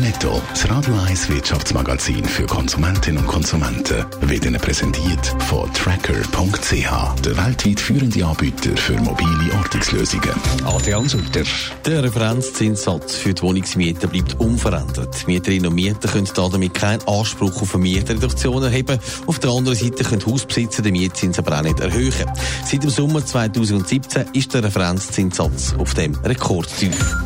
Netto, das Radio 1 Wirtschaftsmagazin für Konsumentinnen und Konsumenten, wird Ihnen präsentiert von Tracker.ch, der weltweit führende Anbieter für mobile Ortungslösungen. Adrian Sutter. Der Referenzzinssatz für die Wohnungsmiete bleibt unverändert. Mieterinnen und Mieter können damit keinen Anspruch auf eine Mietreduktion erheben. Auf der anderen Seite können Hausbesitzer den Mietzins aber auch nicht erhöhen. Seit dem Sommer 2017 ist der Referenzzinssatz auf dem Rekordtief.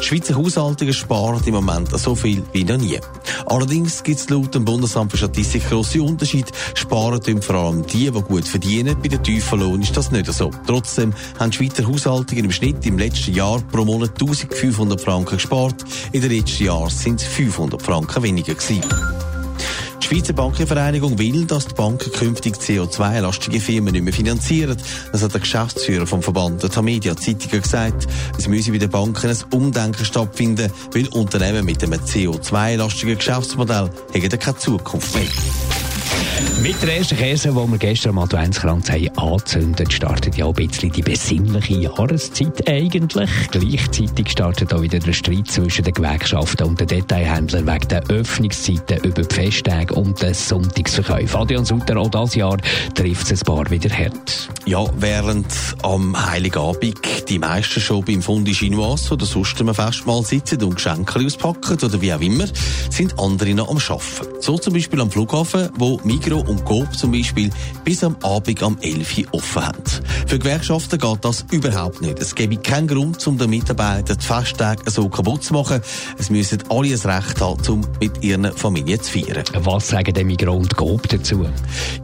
Schweizer Haushaltungen sparen im Moment so viel wie noch nie. Allerdings gibt es laut dem Bundesamt für Statistik grosse Unterschiede. Sparen tun vor allem die, die gut verdienen. Bei den tiefen Lohn ist das nicht so. Trotzdem haben Schweizer Haushaltungen im Schnitt im letzten Jahr pro Monat 1500 Franken gespart. In den letzten Jahren sind es 500 Franken weniger gewesen. Die Schweizer Bankenvereinigung will, dass die Banken künftig CO2-lastige Firmen nicht mehr finanzieren. Das hat der Geschäftsführer vom Verband der Tamedia Zeitungen gesagt. Es müsse bei den Banken ein Umdenken stattfinden, weil Unternehmen mit einem CO2-lastigen Geschäftsmodell haben keine Zukunft mehr. Mit der ersten Käse, die wir gestern am Adventskranz haben angezündet, startet ja ein bisschen die besinnliche Jahreszeit eigentlich. Gleichzeitig startet auch wieder der Streit zwischen den Gewerkschaften und den Detailhändlern wegen der Öffnungszeiten über die Festtage und den Sonntagsverkäufe. Adrian Sutter, auch dieses Jahr trifft es ein paar wieder hart. Ja, während am Heiligabend die meisten schon beim Fondi Chinoise oder sonst einem Festmahl sitzen und Geschenke auspacken oder wie auch immer, sind andere noch am Arbeiten. So zum Beispiel am Flughafen, wo Migro und Coop zum Beispiel bis am Abend am 11 Uhr offen haben. Für Gewerkschaften geht das überhaupt nicht. Es gäbe keinen Grund, um den Mitarbeitern die Festtage so kaputt zu machen. Es müssen alle das Recht haben, um mit ihren Familien zu feiern. Was sagen denn Migro und Coop dazu?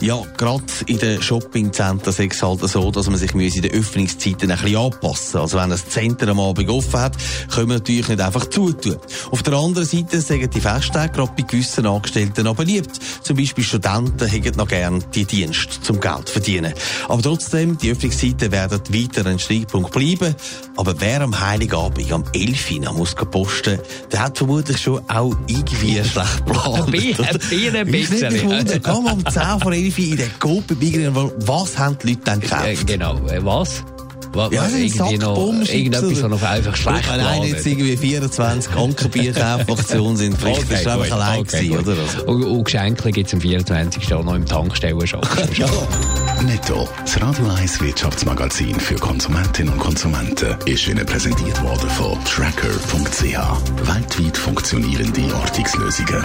Ja, gerade in den Shoppingzentren ist es halt so, dass man sich in den Öffnungszeiten ein bisschen anpassen Also wenn ein Zentrum am Abend offen hat, können wir natürlich nicht einfach zutun. Auf der anderen Seite sagen die Festtage gerade bei gewissen Angestellten aber beliebt. Zum Beispiel Studenten hätten noch gern die Dienst zum Geld verdienen. Aber trotzdem, die Öffnungszeiten werden weiter ein Streitpunkt bleiben. Aber wer am Heiligabend am 11 Uhr muss posten, der hat vermutlich schon auch irgendwie schlecht geplant. Ein bisschen. Ich wundere, komm um 10 vor 11 Uhr in der Gruppe was haben die Leute dann gekauft? Genau, was? Was, ja, irgendwie noch, irgendetwas, was noch einfach schlecht war. Nein, jetzt irgendwie 24 Ankerbierkaufaktionen sind vielleicht okay, ist einfach allein okay, gewesen, oder? Also. Und, und Geschenke gibt es am 24. auch noch im Tankstellenshop. ja. Netto, das Radio 1 Wirtschaftsmagazin für Konsumentinnen und Konsumenten, ist Ihnen präsentiert worden von Tracker.ch. Weltweit funktionierende Ortungslösungen.